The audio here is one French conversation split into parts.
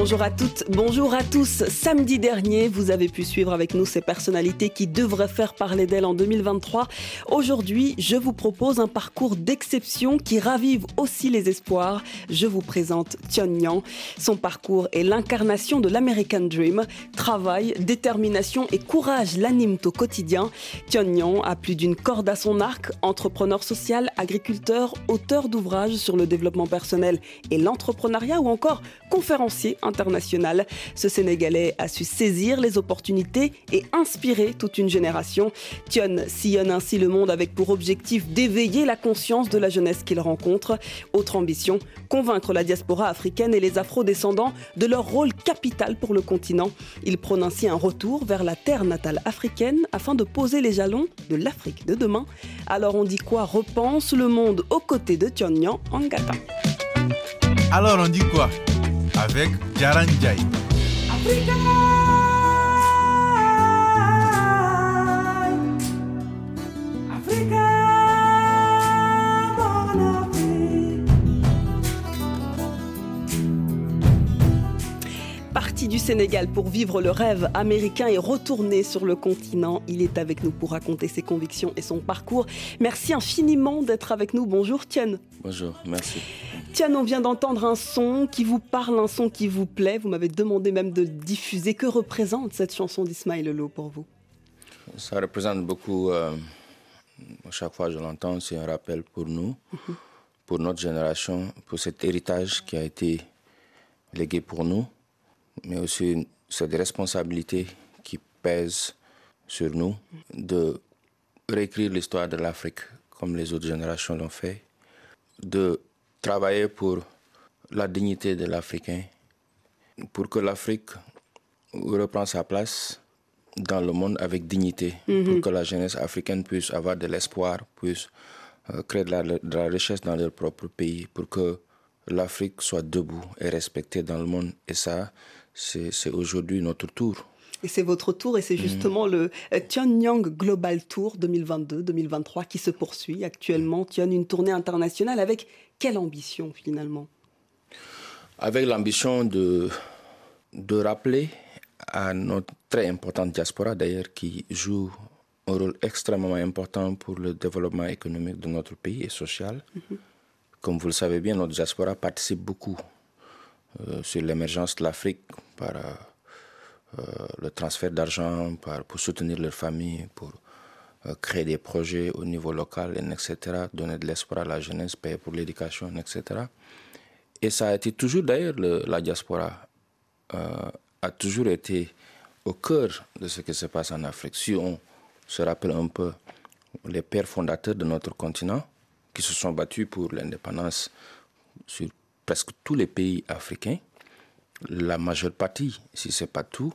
Bonjour à toutes, bonjour à tous. Samedi dernier, vous avez pu suivre avec nous ces personnalités qui devraient faire parler d'elles en 2023. Aujourd'hui, je vous propose un parcours d'exception qui ravive aussi les espoirs. Je vous présente Tion Yang. Son parcours est l'incarnation de l'American Dream. Travail, détermination et courage l'animent au quotidien. Tion Yang a plus d'une corde à son arc, entrepreneur social, agriculteur, auteur d'ouvrages sur le développement personnel et l'entrepreneuriat ou encore conférencier international. Ce Sénégalais a su saisir les opportunités et inspirer toute une génération. Tion sillonne ainsi le monde avec pour objectif d'éveiller la conscience de la jeunesse qu'il rencontre. Autre ambition, convaincre la diaspora africaine et les afro-descendants de leur rôle capital pour le continent. Il prône ainsi un retour vers la terre natale africaine afin de poser les jalons de l'Afrique de demain. Alors on dit quoi? Repense le monde aux côtés de Tion Nyan Angata. Alors on dit quoi? Avec Jaranjai. Parti du Sénégal pour vivre le rêve américain et retourner sur le continent, il est avec nous pour raconter ses convictions et son parcours. Merci infiniment d'être avec nous. Bonjour Tian. Bonjour, merci. Tiens, on vient d'entendre un son qui vous parle, un son qui vous plaît. Vous m'avez demandé même de diffuser. Que représente cette chanson d'Ismaël Lelo pour vous? Ça représente beaucoup. Euh, chaque fois que je l'entends, c'est un rappel pour nous, mhm. pour notre génération, pour cet héritage qui a été légué pour nous, mais aussi cette responsabilité qui pèse sur nous de réécrire l'histoire de l'Afrique comme les autres générations l'ont fait, de travailler pour la dignité de l'Africain, pour que l'Afrique reprenne sa place dans le monde avec dignité, pour mhm. que la jeunesse africaine puisse avoir de l'espoir, puisse euh, créer de la, richesse dans leur propre pays, pour que l'Afrique soit debout et respectée dans le monde. Et ça, c'est aujourd'hui notre tour. Et c'est votre tour et c'est mhm. justement le euh, Tianyang Global Tour 2022-2023 qui se poursuit actuellement. Tian, une tournée internationale avec quelle ambition finalement? Avec l'ambition de, de rappeler à notre très importante diaspora d'ailleurs qui joue un rôle extrêmement important pour le développement économique de notre pays et social. Mhm. Comme vous le savez bien, notre diaspora participe beaucoup euh, sur l'émergence de l'Afrique par euh, le transfert d'argent, pour soutenir leurs familles, pour euh, créer des projets au niveau local, etc., donner de l'espoir à la jeunesse, payer pour l'éducation, etc. Et ça a été toujours, d'ailleurs, la diaspora euh, a toujours été au cœur de ce qui se passe en Afrique. Si on se rappelle un peu les pères fondateurs de notre continent, qui se sont battus pour l'indépendance sur presque tous les pays africains, la majeure partie, si ce n'est pas tout,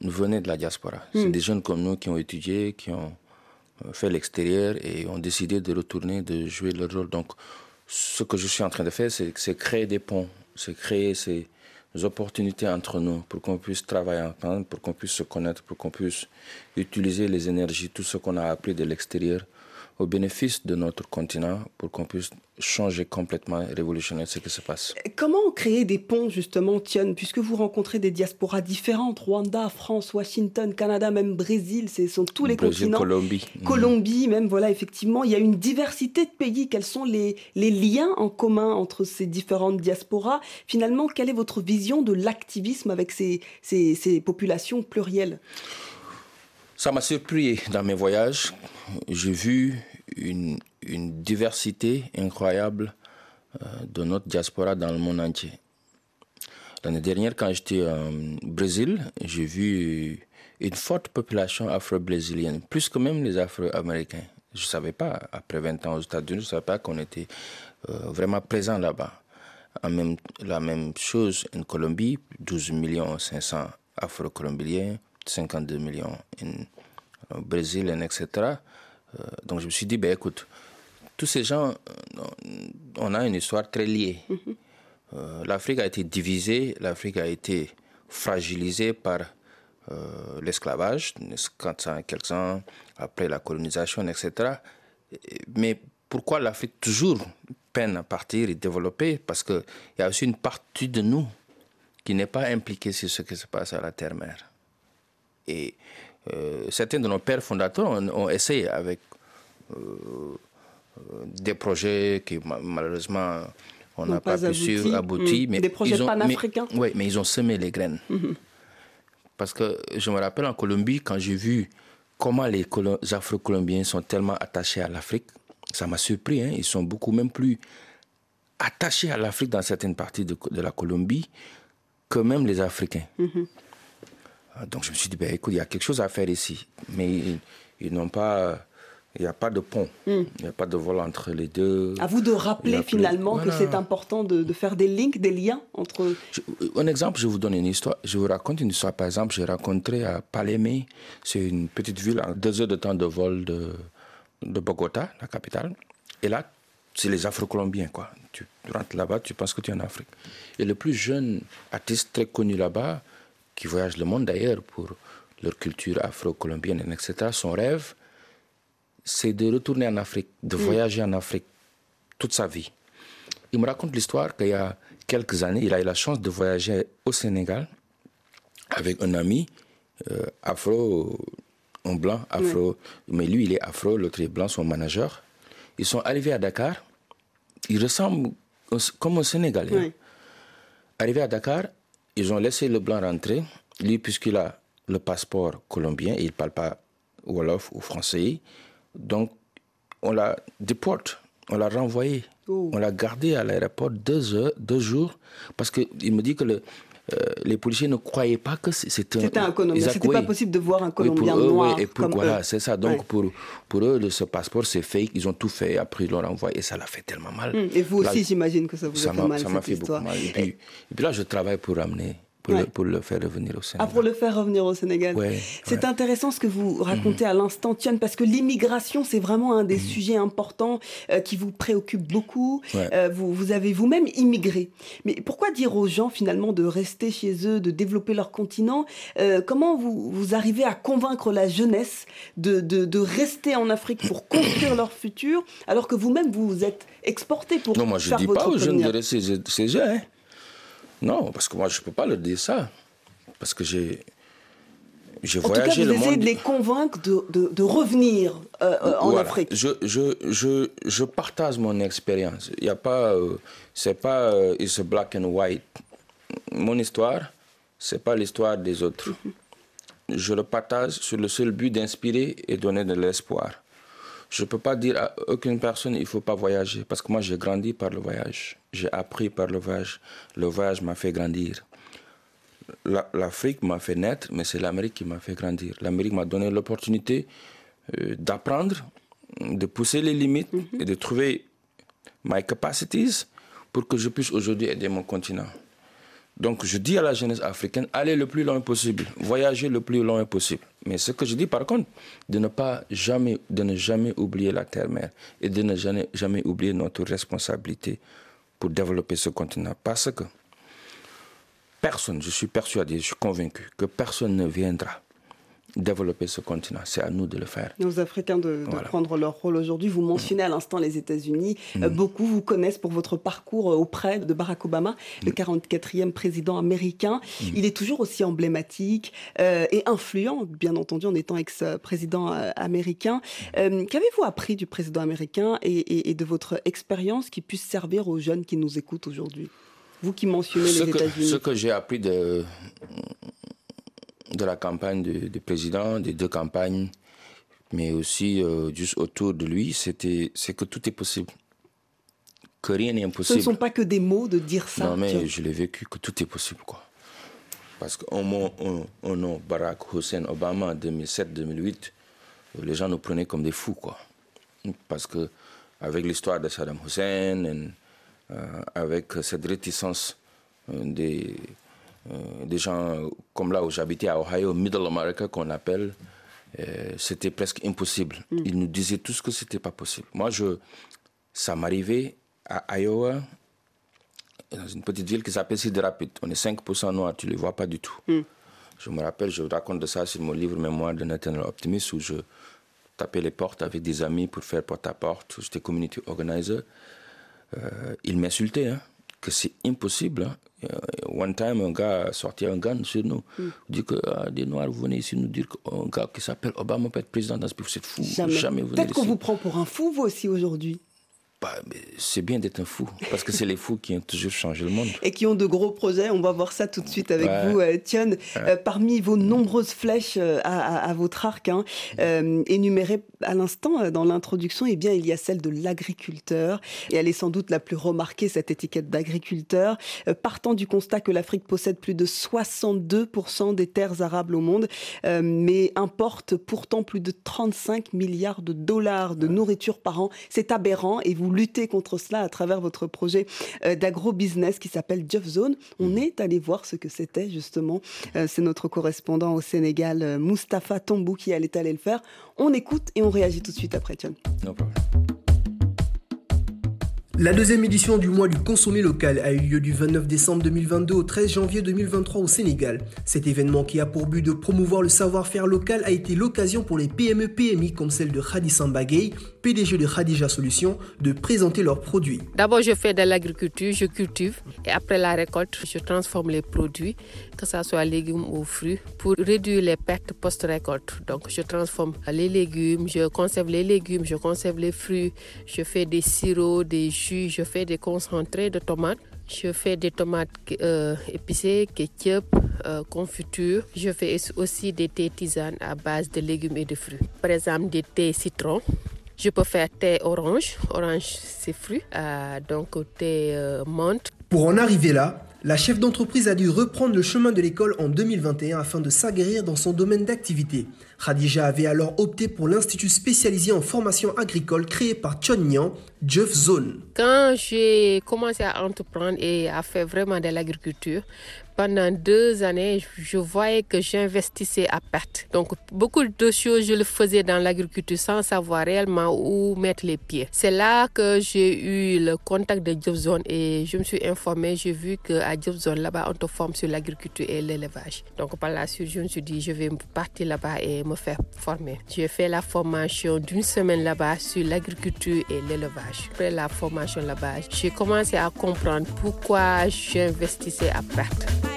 venaient de la diaspora. C'est hmm. des jeunes comme nous qui ont étudié, qui ont euh, fait l'extérieur et ont décidé de retourner, de jouer leur rôle. Donc, ce que je suis en train de faire, c'est créer des ponts, c'est créer ces opportunités entre nous pour qu'on puisse travailler ensemble, pour qu'on puisse se connaître, pour qu'on puisse utiliser les énergies, tout ce qu'on a appris de l'extérieur au bénéfice de notre continent pour qu'on puisse changer complètement et révolutionner ce qui se passe. Comment créer des ponts justement, Tion, puisque vous rencontrez des diasporas différentes, Rwanda, France, Washington, Canada, même Brésil, ce sont tous les continents. Colombie. Colombie, même, voilà, effectivement, il y a une diversité de pays. Quels sont les, les liens en commun entre ces différentes diasporas? Finalement, quelle est votre vision de l'activisme avec ces, ces, ces populations plurielles? Ça m'a surpris dans mes voyages. J'ai vu une, diversité incroyable euh, de notre diaspora dans le monde entier. L'année dernière, quand j'étais au Brésil, j'ai vu une forte population afro-brésilienne, plus que même les afro-américains. Je ne savais pas, après 20 ans aux États-Unis, je ne savais pas qu'on était euh, vraiment présent là-bas. La même chose en Colombie, 12 millions 500 afro-colombiens, 52 millions au Brésil, etc. Euh, donc je me suis dit, ben, écoute, tous ces gens, euh, on a une histoire très liée. Mhm. Euh, L'Afrique a été divisée, l'Afrique a été fragilisée par l'esclavage, 400 quelques ans après la colonisation, etc. Mais pourquoi l'Afrique toujours peine à partir et développer? Parce qu'il y a aussi une partie de nous qui n'est pas impliquée sur ce qui se passe à la terre-mère. Et euh, certains de nos pères fondateurs ont, essayé avec euh, euh, des projets qui malheureusement on n'a pas, pu suivre, abouti. Mais des projets panafricains Oui, mais ils ont semé les graines. Mhm. Parce que je me rappelle en Colombie, quand j'ai vu comment les Afro-Colombiens sont tellement attachés à l'Afrique, ça m'a surpris. Hein. Ils sont beaucoup même plus attachés à l'Afrique dans certaines parties de, la Colombie que même les Africains. Mhm. Ah, donc je me suis dit, ben, écoute, il y a quelque chose à faire ici. Mais ils n'ont pas il n'y a pas de pont, hmm. il n'y a pas de vol entre les deux. À vous de rappeler finalement que c'est important de, faire des links, des liens entre. un exemple, je vous donne une histoire. Je vous raconte une histoire. Par exemple, j'ai rencontré à Palémé, c'est une petite ville à deux heures de temps de vol de, de Bogota, la capitale. Et là, c'est les Afro-Colombiens, quoi. Tu rentres là-bas, tu penses que tu es en Afrique. Et le plus jeune artiste très connu là-bas, qui voyage le monde d'ailleurs pour leur culture afro-colombienne, etc., son rêve, c'est de retourner en Afrique, de mm. voyager en Afrique toute sa vie. Il me raconte l'histoire qu'il y a quelques années, il a eu la chance de voyager au Sénégal avec un ami euh, afro, un blanc, afro, mais lui il est afro, l'autre est blanc, son manager. Ils sont arrivés à Dakar, ils ressemblent comme un Sénégalais. Arrivés à Dakar, ils ont laissé le blanc rentrer. Lui, puisqu'il a le passeport colombien et il ne parle pas Wolof ou français, donc, on l'a déporté, on l'a renvoyé. Oh. On l'a gardé à l'aéroport deux, heures, deux jours parce qu'il me dit que le, les policiers ne croyaient pas que c'était un, c'était un Colombien. C'était pas possible de voir un Colombien noir oui, et pour, voilà, c'est ça. Donc pour, pour eux, ce passeport, c'est fake. Ils ont tout fait. Après, ils l'ont renvoyé et ça l'a fait tellement mal. Hum, et vous aussi, j'imagine que ça vous a fait mal. Ça m'a fait beaucoup mal. Et puis, et puis, là, je travaille pour ramener pour, le, faire revenir au Sénégal. Ah, pour le faire revenir au Sénégal. c'est intéressant ce que vous racontez à l'instant, Tian, parce que l'immigration, c'est vraiment un des mhm. sujets importants euh, qui vous préoccupe beaucoup. Euh, vous, vous, avez vous-même immigré. Mais pourquoi dire aux gens finalement de rester chez eux, de développer leur continent? Euh, Comment vous, vous arrivez à convaincre la jeunesse de, de, de rester en Afrique pour construire leur futur, alors que vous-même vous êtes exporté pour non, moi je dis pas aux jeunes de rester chez eux. Hein. Non, parce que moi, je ne peux pas leur dire ça. Parce que j'ai. J'ai voyagé tout cas, vous essayez de les convaincre de, de, de revenir euh, euh, en Afrique. Je, je, je, je, partage mon expérience. Il n'y a pas. Euh, c'est pas. it's black and white. Mon histoire, c'est pas l'histoire des autres. Je le partage sur le seul but d'inspirer et donner de l'espoir. Je ne peux pas dire à aucune personne il ne faut pas voyager parce que moi j'ai grandi par le voyage. J'ai appris par le voyage. Le voyage m'a fait grandir. L'Afrique m'a fait naître, mais c'est l'Amérique qui m'a fait grandir. L'Amérique m'a donné l'opportunité euh, d'apprendre, de pousser les limites mhm. et de trouver my capacities pour que je puisse aujourd'hui aider mon continent. Donc je dis à la jeunesse africaine, allez le plus loin possible, voyagez le plus loin possible. Mais ce que je dis par contre, de ne pas jamais, oublier la terre-mère et de ne jamais, jamais oublier notre responsabilité pour développer ce continent. Parce que personne, je suis persuadé, je suis convaincu que personne ne viendra développer ce continent. C'est à nous de le faire. Aux Africains de, prendre leur rôle aujourd'hui. Vous mentionnez à l'instant les États-Unis. Mm. Euh, beaucoup vous connaissent pour votre parcours euh, auprès de Barack Obama, le 44e mm. président américain. Mm. Il est toujours aussi emblématique euh, et influent, bien entendu, en étant ex-président américain. Qu'avez-vous appris du président américain et, de votre expérience qui puisse servir aux jeunes qui nous écoutent aujourd'hui? Vous qui mentionnez les États-Unis. Ce que j'ai appris de, de la campagne du, président, des deux campagnes, mais aussi euh, juste autour de lui, c'était, c'est que tout est possible. Que rien n'est impossible. Ce ne sont pas que des mots de dire ça. Non, mais je l'ai vécu, que tout est possible, quoi. Parce qu'au nom Barack Hussein Obama en 2007-2008, les gens nous prenaient comme des fous, quoi. Parce que, avec l'histoire de Saddam Hussein, et, euh, avec cette réticence euh, des euh, des gens comme là où j'habitais à Ohio, Middle America qu'on appelle, euh, c'était presque impossible. Mm. Ils nous disaient tous que c'était pas possible. Moi, je, ça m'arrivait à Iowa, dans une petite ville qui s'appelle Cedar Rapids. On est 5% noirs, tu ne les vois pas du tout. Mm. Je me rappelle, je raconte de ça sur mon livre Mémoire de Nathaniel Optimist où je taper les portes avec des amis pour faire porte-à-porte. J'étais community organizer. Euh, ils m'insultaient, hein, que c'est impossible. Hein. Euh, one time, un gars a sorti un gun sur nous. Mm. Dit que ah, des Noirs, vous venez ici nous dire qu'un gars qui s'appelle Obama peut être président ce pays. Vous êtes fou. Jamais. Jamais Peut-être qu'on vous prend pour un fou, vous aussi, aujourd'hui. Bah, c'est bien d'être un fou, parce que c'est les fous qui ont toujours changé le monde. Et qui ont de gros projets. On va voir ça tout de suite avec vous, euh, Tion. Euh, parmi vos nombreuses flèches euh, à, votre arc, hein, énumérées à l'instant dans l'introduction, eh bien, il y a celle de l'agriculteur. Et elle est sans doute la plus remarquée, cette étiquette d'agriculteur. partant du constat que l'Afrique possède plus de 62% des terres arables au monde, mais importe pourtant plus de 35 milliards de dollars de nourriture par an. C'est aberrant et vous lutter contre cela à travers votre projet euh, d'agro-business qui s'appelle Jeff Zone. On mm. est allé voir ce que c'était justement. Euh, c'est notre correspondant au Sénégal, euh, Mustapha Tombou, qui allait aller le faire. On écoute et on réagit tout de suite après, John. La deuxième édition du mois du consommé local a eu lieu du 29 décembre 2022 au 13 janvier 2023 au Sénégal. Cet événement qui a pour but de promouvoir le savoir-faire local a été l'occasion pour les PME-PMI comme celle de Khadija Bagay, PDG de Khadija Solutions, de présenter leurs produits. D'abord, je fais de l'agriculture, je cultive et après la récolte, je transforme les produits, que ce soit légumes ou fruits, pour réduire les pertes post-récolte. Donc, je transforme les légumes, je conserve les légumes, je conserve les fruits, je fais des sirops, des jus je fais des concentrés de tomates. Je fais des tomates euh, épicées, ketchup, euh, confiture. Je fais aussi des thés tisanes à base de légumes et de fruits. Par exemple, des thés citron. Je peux faire thé orange. Orange, c'est fruit. Euh, donc, thé menthe. Pour en arriver là, la chef d'entreprise a dû reprendre le chemin de l'école en 2021 afin de s'aguerrir dans son domaine d'activité. Khadija avait alors opté pour l'institut spécialisé en formation agricole créé par Chon Jeff Zone. Quand j'ai commencé à entreprendre et à faire vraiment de l'agriculture, pendant deux années, je voyais que j'investissais à perte. Donc, beaucoup de choses, je le faisais dans l'agriculture sans savoir réellement où mettre les pieds. C'est là que j'ai eu le contact de Jobzone et je me suis informée. J'ai vu qu'à Jobzone, là-bas, on te forme sur l'agriculture et l'élevage. Donc, par la suite, je me suis dit, je vais partir là-bas et me faire former. J'ai fait la formation d'une semaine là-bas sur l'agriculture et l'élevage. Après la formation là-bas, j'ai commencé à comprendre pourquoi j'investissais à perte.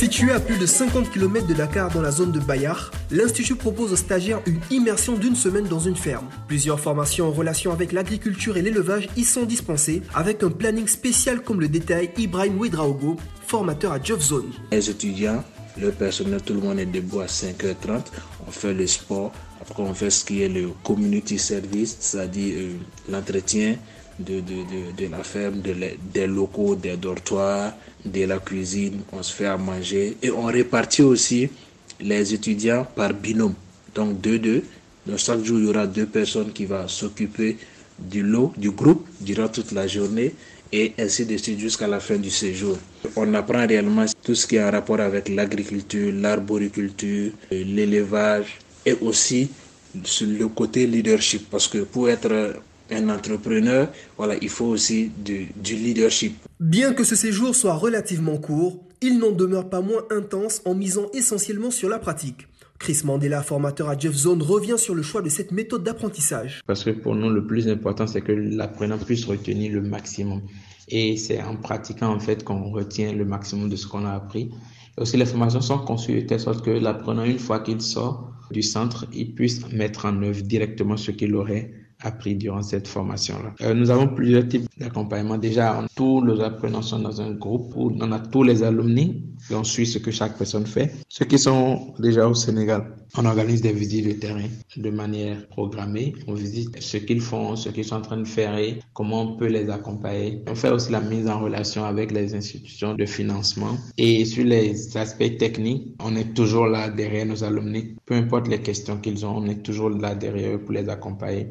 Situé à plus de 50 km de Dakar dans la zone de Bayard, l'Institut propose aux stagiaires une immersion d'une semaine dans une ferme. Plusieurs formations en relation avec l'agriculture et l'élevage y sont dispensées, avec un planning spécial comme le détail Ibrahim Ouedraogo, formateur à Job Zone. Les étudiants, le personnel, tout le monde est debout à 5h30, on fait le sport, après on fait ce qui est le community service, c'est-à-dire euh, l'entretien de, de, de, la ferme, des locaux, des dortoirs, de la cuisine, on se fait à manger et on répartit aussi les étudiants par binôme. Donc deux, deux. Donc chaque jour, il y aura deux personnes qui vont s'occuper du lot, du groupe durant toute la journée et ainsi de suite jusqu'à la fin du séjour. On apprend réellement tout ce qui est en rapport avec l'agriculture, l'arboriculture, l'élevage et aussi sur le côté leadership parce que pour être un entrepreneur, voilà, il faut aussi du, leadership. Bien que ce séjour soit relativement court, il n'en demeure pas moins intense en misant essentiellement sur la pratique. Chris Mandela, formateur à Jeff Zone, revient sur le choix de cette méthode d'apprentissage. Parce que pour nous, le plus important, c'est que l'apprenant puisse retenir le maximum. Et c'est en pratiquant, en fait, qu'on retient le maximum de ce qu'on a appris. Et aussi, les formations sont conçues de telle sorte que l'apprenant, une fois qu'il sort du centre, il puisse mettre en œuvre directement ce qu'il aurait appris durant cette formation-là. Euh, nous avons plusieurs types d'accompagnement. Déjà, tous les apprenants sont dans un groupe où on a tous les alumni et on suit ce que chaque personne fait. Ceux qui sont déjà au Sénégal, on organise des visites de terrain de manière programmée. On visite ce qu'ils font, ce qu'ils sont en train de faire et comment on peut les accompagner. On fait aussi la mise en relation avec les institutions de financement. Et sur les aspects techniques, on est toujours là derrière nos alumni. Peu importe les questions qu'ils ont, on est toujours là derrière eux pour les accompagner,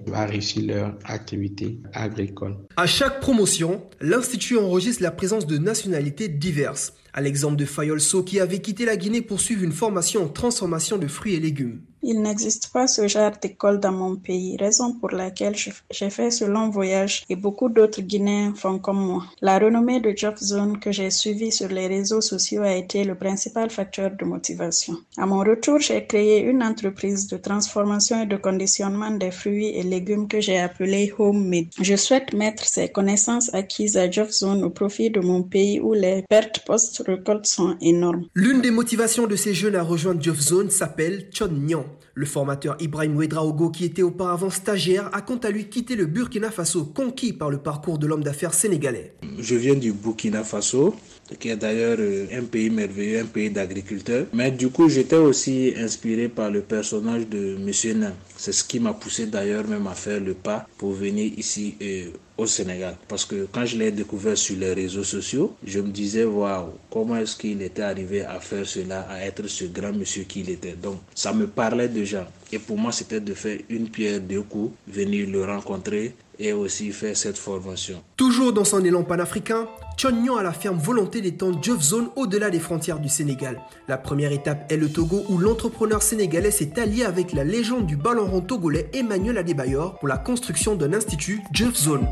leur activité agricole. À chaque promotion, l'Institut enregistre la présence de nationalités diverses. À l'exemple de Fayolso qui avait quitté la Guinée pour suivre une formation en transformation de fruits et légumes. Il n'existe pas ce genre d'école dans mon pays, raison pour laquelle j'ai fait ce long voyage et beaucoup d'autres Guinéens font comme moi. La renommée de Job Zone que j'ai suivie sur les réseaux sociaux a été le principal facteur de motivation. À mon retour, j'ai créé une entreprise de transformation et de conditionnement des fruits et légumes que j'ai appelée Homemade. Je souhaite mettre ces connaissances acquises à Job Zone au profit de mon pays où les pertes post-récolte sont énormes. L'une des motivations de ces jeunes à rejoindre Job Zone s'appelle Chon Nyan. Le formateur Ibrahim Ouedraogo, qui était auparavant stagiaire, a quant à lui quitté le Burkina Faso, conquis par le parcours de l'homme d'affaires sénégalais. Je viens du Burkina Faso, qui est d'ailleurs euh, un pays merveilleux, un pays d'agriculteurs. Mais du coup, j'étais aussi inspiré par le personnage de Monsieur Nain. C'est ce qui m'a poussé d'ailleurs même à faire le pas pour venir ici euh, au Sénégal. Parce que quand je l'ai découvert sur les réseaux sociaux, je me disais, waouh, comment est-ce qu'il était arrivé à faire cela, à être ce grand monsieur qu'il était? Donc, ça me parlait déjà. Et pour moi, c'était de faire une pierre deux coups, venir le rencontrer et aussi faire cette formation. Toujours dans son élan panafricain, Chonyon a la ferme volonté d'étendre Job Zone au-delà des frontières du Sénégal. La première étape est le Togo où l'entrepreneur sénégalais s'est allié avec la légende du ballon rond togolais Emmanuel Adebayor pour la construction d'un institut Job Zone.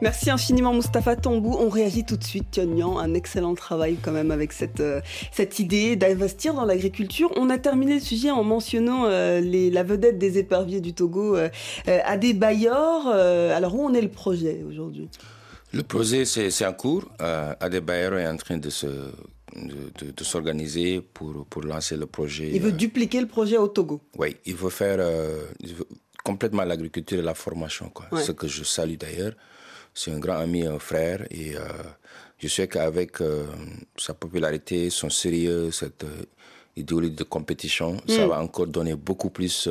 Merci infiniment Mustapha Tambou. On réagit tout de suite, Tionyan. Un excellent travail quand même avec cette, euh, cette idée d'investir dans l'agriculture. On a terminé le sujet en mentionnant euh, la vedette des éperviers du Togo, euh, Adebayor. alors où en est le projet aujourd'hui? Le projet, c'est en cours. Adebayor est en train de se de, de, s'organiser pour, pour lancer le projet. Il veut dupliquer le projet au Togo. Oui, il veut faire complètement l'agriculture et la formation, quoi. Ce que je salue d'ailleurs. C'est un grand ami, un frère. Et euh, je sais qu'avec euh, sa popularité, son sérieux, cette euh, idéologie de compétition, ça mm. va encore donner beaucoup plus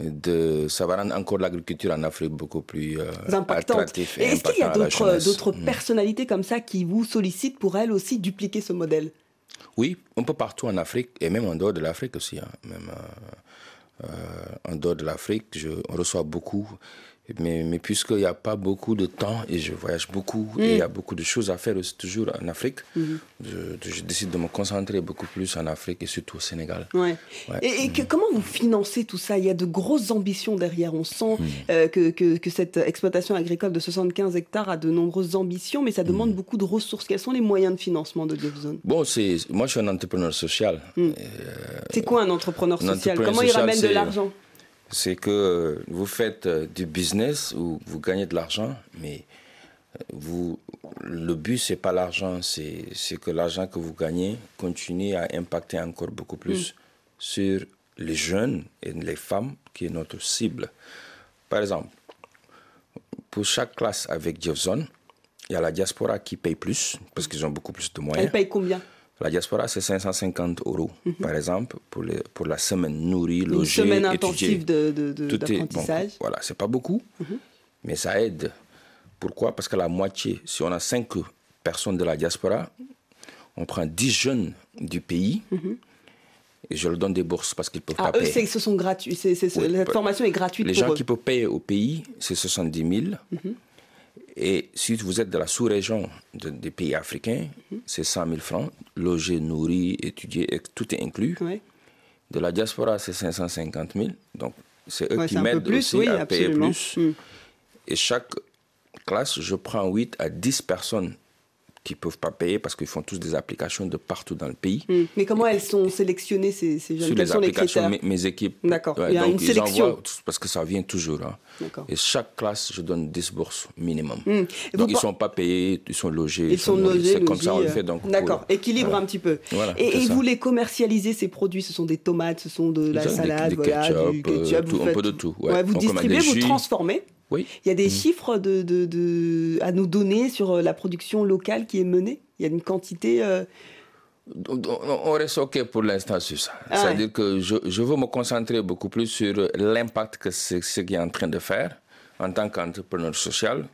de, ça va rendre encore l'agriculture en Afrique beaucoup plus euh, attractive. est-ce qu'il y a d'autres mm. personnalités comme ça qui vous sollicitent pour elles aussi dupliquer ce modèle? Oui, un peu partout en Afrique et même en dehors de l'Afrique aussi. Hein. Même en dehors de l'Afrique, on reçoit beaucoup mais, mais puisqu'il n'y a pas beaucoup de temps et je voyage beaucoup et il y a mm. beaucoup de choses à faire aussi toujours en Afrique, mm-hmm. je, décide de me concentrer beaucoup plus en Afrique et surtout au Sénégal. Ouais. Et, mm. comment vous financez tout ça? Il y a de grosses ambitions derrière. On sent mm. euh, que, que, que, cette exploitation agricole de 75 hectares a de nombreuses ambitions, mais ça demande beaucoup de ressources. Quels sont les moyens de financement de Jeffzone Bon, moi je suis un entrepreneur social. Euh, c'est quoi un entrepreneur social? Comment il ramène de l'argent? C'est que vous faites euh, du business où vous gagnez de l'argent, mais euh, vous, le but, c'est pas l'argent, c'est que l'argent que vous gagnez continue à impacter encore beaucoup plus mm. sur les jeunes et les femmes, qui est notre cible. Par exemple, pour chaque classe avec Jefferson, il y a la diaspora qui paye plus, parce qu'ils ont beaucoup plus de moyens. Elle paye combien? La diaspora, c'est 550 euros, mhm. par exemple, pour, pour la semaine nourrie, logée, Une semaine intensive d'apprentissage. Bon, voilà, c'est pas beaucoup, mhm. mais ça aide. Pourquoi? Parce que la moitié, si on a 5 personnes de la diaspora, on prend 10 jeunes du pays, mhm. et je leur donne des bourses parce qu'ils peuvent ah, pas eux, payer. ce sont gratuits. cette formation est gratuite Les pour gens eux. qui peuvent payer au pays, c'est 70 000. Et si vous êtes de la sous-région des pays africains, mhm. c'est 100 000 francs, logé, nourri, étudié, tout est inclus. De la diaspora, c'est 550 000. Donc, c'est eux qui m'aident aussi à payer plus. Mm. Et chaque classe, je prends 8 à 10 personnes qui ne peuvent pas payer parce qu'ils font tous des applications de partout dans le pays. Hmm. Mais comment elles sont sélectionnées, ces, ces jeunes Sur les applications, mes, équipes. D'accord, il y a une sélection. parce que ça vient toujours. Hein. Et chaque classe, je donne 10 bourses minimum. Hmm. Donc ils ne sont pas payés, ils sont logés. Ils, sont, logés, C'est comme ça on le fait. D'accord, équilibre un petit peu. et, vous les commercialisez, ces produits Ce sont des tomates, ce sont de la salade, du ketchup, un peu de tout. vous distribuez, vous transformez oui. Il y a des mm. chiffres de, de, de, à nous donner sur euh, la production locale qui est menée? Il y a une quantité. Euh, on reste OK pour l'instant sur ça. Ah C'est-à-dire que je, je, veux me concentrer beaucoup plus sur l'impact que c'est ce qui est en train de faire en tant qu'entrepreneur social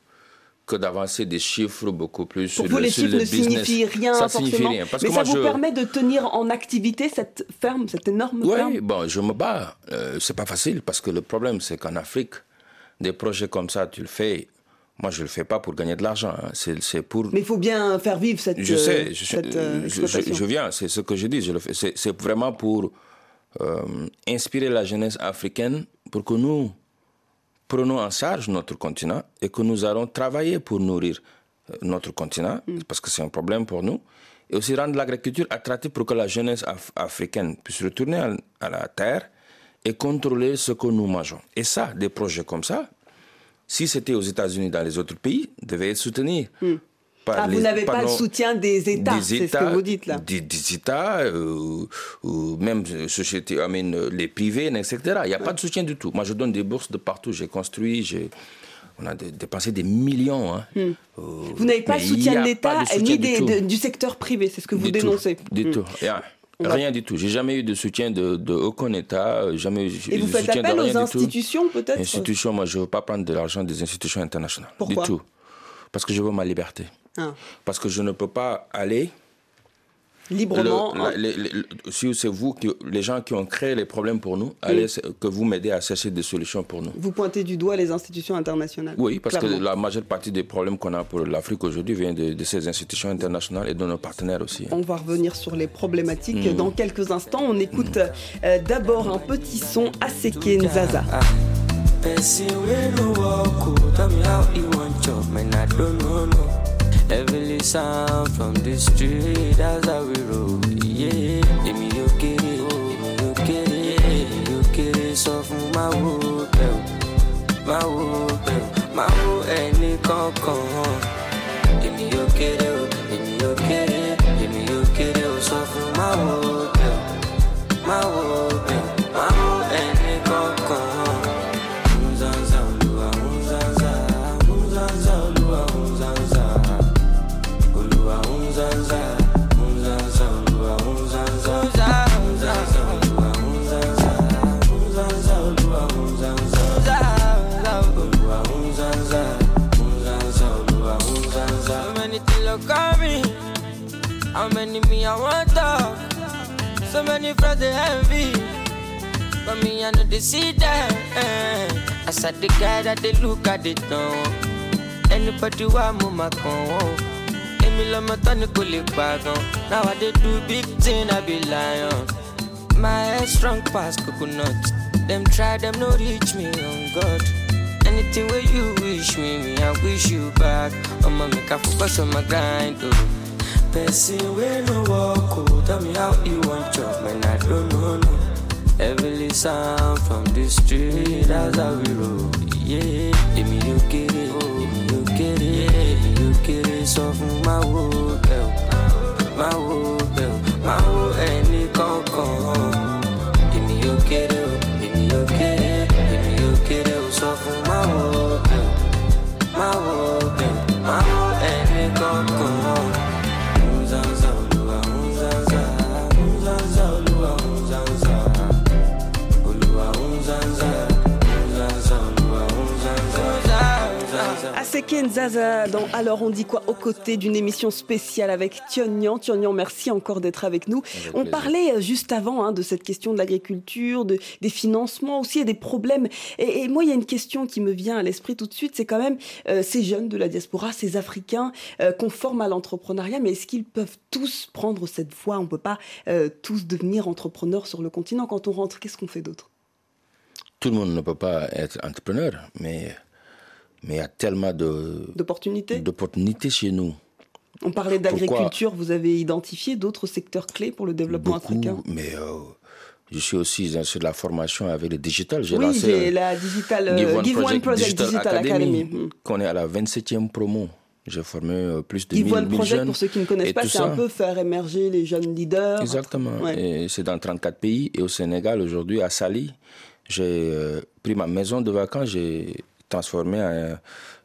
que d'avancer des chiffres beaucoup plus Pour sur, vous, le, les chiffres ne signifient rien ça forcément. Signifie rien, parce Mais que ça vous permet de tenir en activité cette ferme, cette énorme ferme? Oui, bon, je me bats. Euh, c'est pas facile parce que le problème, c'est qu'en Afrique, des projets comme ça, tu le fais. Moi, je ne le fais pas pour gagner de l'argent. Hein. C'est pour. Mais il faut bien faire vivre cette. Je sais, je, euh, je, viens, c'est ce que je dis. Je le fais. C'est vraiment pour inspirer la jeunesse africaine pour que nous prenons en charge notre continent et que nous allons travailler pour nourrir notre continent, mm. parce que c'est un problème pour nous, et aussi rendre l'agriculture attractive pour que la jeunesse africaine puisse retourner à, la terre et contrôler ce que nous mangeons. Et ça, des projets comme ça, si c'était aux États-Unis, dans les autres pays, devaient être soutenus. Mm. Ah, vous n'avez pas le soutien des États, c'est ce que vous dites là. Des, États, euh, ou même sociétés, les privés, etc. Il n'y a pas de soutien du tout. Moi, je donne des bourses de partout. J'ai construit, j'ai on a dépensé des millions. Hein. Hmm. Euh, vous n'avez pas le soutien de l'État ni du secteur privé, c'est ce que vous dénoncez. du tout. Hmm. Rien du tout. J'ai jamais eu de soutien de, aucun État. Jamais Et vous faites appel aux institutions, peut-être Institutions, moi, je ne veux pas prendre de l'argent des institutions internationales. Pourquoi? Du tout. Parce que je veux ma liberté. Ah. Parce que je ne peux pas aller librement. si c'est vous, qui, les gens qui ont créé les problèmes pour nous, allez, que vous m'aidez à chercher des solutions pour nous. Vous pointez du doigt les institutions internationales. Oui, parce que la majeure partie des problèmes qu'on a pour l'Afrique aujourd'hui vient de, ces institutions internationales et de nos partenaires aussi. On va revenir sur les problématiques mm. dans quelques instants. On écoute euh, d'abord un petit son à Seke Nzaza. Heavily sound from the street, that's how we roll. Yeah, èmi yóò kéré, èmi yóò kéré, èmi yóò kéré sọ fún máa wo bẹ́ẹ̀ máa wo bẹ́ẹ̀ máa wo ẹnì kankan. Èmi yóò kéré How many me I want to? So many friends they envy. But me I know they see that. Eh. I said the guy that they look at it now. Anybody want move my con? Emi lọmọ tán ni kò lè. Now I dey do big thing, I be lion. My head strong pass coconut. Them try, them no reach me on God. Anything where you wish me, me I wish you back. I'ma make a focus on my grind, oh. Person where no walk, oh, tell me how you want your man, I don't know, no. Heavily sound from the street, as I we roll, yeah. give me your get it, if me you it, if me you get so from my wood, girl. My wood, girl, my wood, any concord. give me your get it. Aseke Zaza dans Alors on dit quoi aux côtés d'une émission spéciale avec Tionnian. Tionnian, merci encore d'être avec nous. on parlait euh, juste avant hein, de cette question de l'agriculture, de, des financements aussi et des problèmes. Et, moi, il y a une question qui me vient à l'esprit tout de suite, c'est quand même euh, ces jeunes de la diaspora, ces Africains euh, qu'on forme à l'entrepreneuriat, mais est-ce qu'ils peuvent tous prendre cette voie? On ne peut pas tous devenir entrepreneurs sur le continent. Quand on rentre, qu'est-ce qu'on fait d'autre? Tout le monde ne peut pas être entrepreneur, mais mais il y a tellement d'opportunités d'opportunités chez nous. On parlait d'agriculture, vous avez identifié d'autres secteurs clés pour le développement africain? Mais euh, je suis aussi sur la formation avec le digital. J'ai oui, lancé la digital, euh, Give, One Project, Digital, Academy. Hmm. Qu'on est à la 27e promo. J'ai formé euh, plus de Give One Project, pour ceux qui ne connaissent pas, c'est un peu faire émerger les jeunes leaders. Exactement. Et c'est dans 34 pays. Et au Sénégal, aujourd'hui, à Sali, j'ai pris ma maison de vacances, j'ai transformé en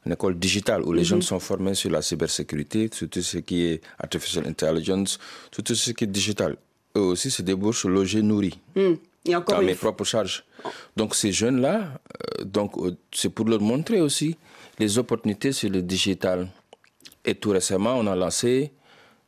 une école digitale où les mhm. jeunes sont formés sur la cybersécurité, sur tout ce qui est artificial intelligence, sur tout ce qui est digital. Eux aussi se débouchent logés, nourris. Mm. Et encore dans mes propres charges. Donc ces jeunes-là, euh, donc euh, c'est pour leur montrer aussi les opportunités sur le digital. Et tout récemment, on a lancé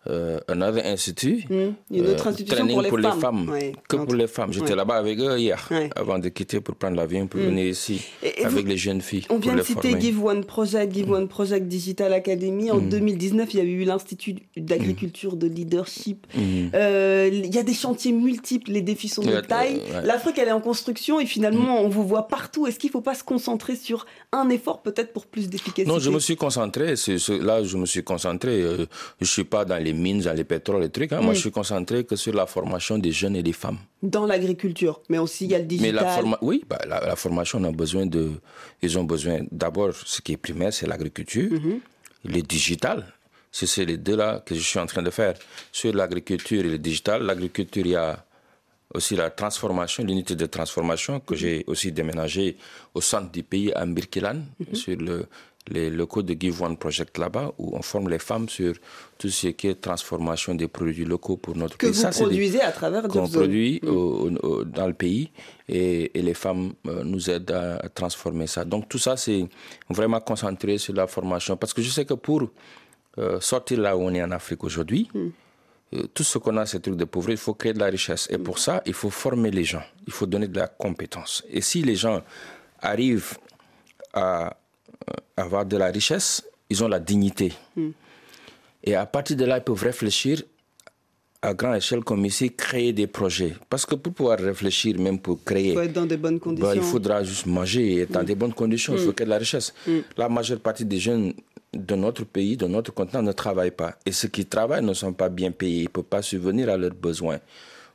euh, un autre institut, Mmh. Une autre euh, institution training pour les les femmes. femmes, Ouais. que Entre- pour les femmes. J'étais Ouais. là-bas avec eux hier, Ouais. avant de quitter pour prendre l'avion pour venir ici Et- et avec vous- les jeunes filles. On pour vient de les citer former. Give One Project, Give One Project Digital Academy. En Mm. 2019, il y a eu l'Institut d'agriculture de leadership. Euh, il y a des chantiers multiples, les défis sont de taille. L'Afrique, elle est en construction et finalement, on vous voit partout. Est-ce qu'il ne faut pas se concentrer sur un effort peut-être pour plus d'efficacité? Non, je me suis concentré. c'est- là, je me suis concentré. euh, je suis pas dans les mines, dans les pétroles, les trucs. hein. Moi, Mm. je suis concentré que sur la formation des jeunes et des femmes. Dans l'agriculture, mais aussi il y a le Mais digital. la forma- oui, bah, la, la formation, on a besoin de. Ils ont besoin. D'abord, ce qui est primaire, c'est l'agriculture. Mhm. Le digital. C'est les deux-là que je suis en train de faire. Sur l'agriculture et le digital, l'agriculture, il y a aussi la transformation, l'unité de transformation que j'ai aussi déménagé au centre du pays à Mbirkilan, sur le, les locaux de Give One Project là-bas, où on forme les femmes sur tout ce qui est transformation des produits locaux pour notre que pays. vous Ça, c'est des- produisez à travers qu'on produit au- au- dans le pays et, et les femmes euh, nous aident à, à transformer ça. Donc tout ça, c'est vraiment concentré sur la formation. Parce que je sais que pour euh, sortir là où on est en Afrique aujourd'hui, euh, tout ce qu'on a, ces trucs de pauvreté, il faut créer de la richesse. Et pour ça, il faut former les gens, il faut donner de la compétence. Et si les gens arrivent à avoir de la richesse, ils ont la dignité. Et à partir de là, ils peuvent réfléchir à grande échelle comme ici, créer des projets. Parce que pour pouvoir réfléchir, même pour créer, Il faut être dans de bonnes conditions. bah, il faudra juste manger et être dans des bonnes conditions. Il faut qu'il y ait de la richesse. La majeure partie des jeunes de notre pays, de notre continent, ne travaillent pas. Et ceux qui travaillent ne sont pas bien payés. Ils ne peuvent pas subvenir à leurs besoins.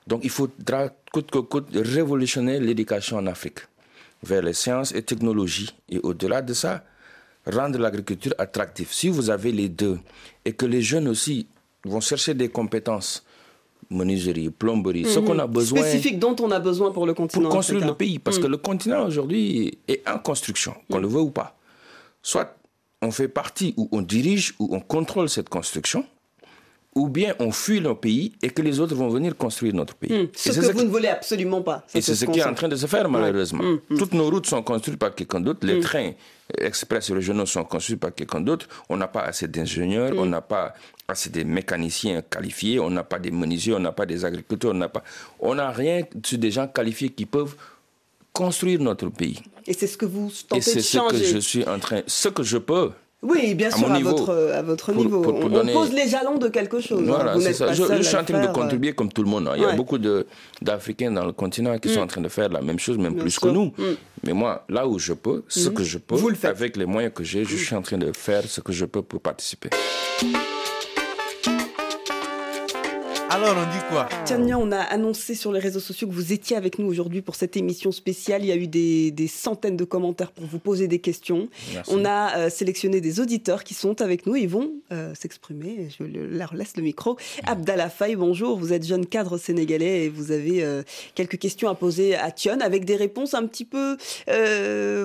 Donc il faudra coûte que coûte révolutionner l'éducation en Afrique vers les sciences et technologies. Et au-delà de ça, rendre l'agriculture attractive. Si vous avez les deux et que les jeunes aussi vont chercher des compétences, menuiserie, plomberie, ce qu'on a besoin Spécifique dont on a besoin pour le continent pour construire le pays. Parce que le continent aujourd'hui est en construction, qu'on le veut ou pas. Soit on fait partie ou on dirige ou on contrôle cette construction, ou bien on fuit nos pays et que les autres vont venir construire notre pays. Hmm. Et Ce c'est que vous qui- ne voulez absolument pas. Et c'est ce qui est en train de se faire malheureusement. Mm, mm. Toutes nos routes sont construites par quelqu'un d'autre, les trains express régionaux sont construits par quelqu'un d'autre. On n'a pas assez d'ingénieurs, on n'a pas assez de mécaniciens qualifiés, on n'a pas des menuisiers, on n'a pas des agriculteurs, on n'a pas, on n'a rien sur des gens qualifiés qui peuvent construire notre pays. Et c'est ce que vous Et tentez c'est de ce que changer. je suis en train, ce que je peux. Oui, bien à sûr, mon à niveau, votre, à votre pour- niveau. pour- pour on, donner- pose les jalons de quelque chose. hein. Voilà, c'est ça. Je, suis en train de contribuer comme tout le monde. hein. Il y a beaucoup d'Africains dans le continent qui sont en train de faire la même chose, même Bien plus sûr. que nous. Mm. Mais moi, là où je peux, ce que je peux, le avec les moyens que j'ai, je suis en train de faire ce que je peux pour participer. Alors on dit quoi Tania, on a annoncé sur les réseaux sociaux que vous étiez avec nous aujourd'hui pour cette émission spéciale. Il y a eu des, des centaines de commentaires pour vous poser des questions. Merci. On a euh, sélectionné des auditeurs qui sont avec nous et vont euh, s'exprimer. Je le- leur laisse le micro. Abdallah Faye, bonjour. Vous êtes jeune cadre sénégalais et vous avez euh, quelques questions à poser à Tion avec des réponses un petit peu,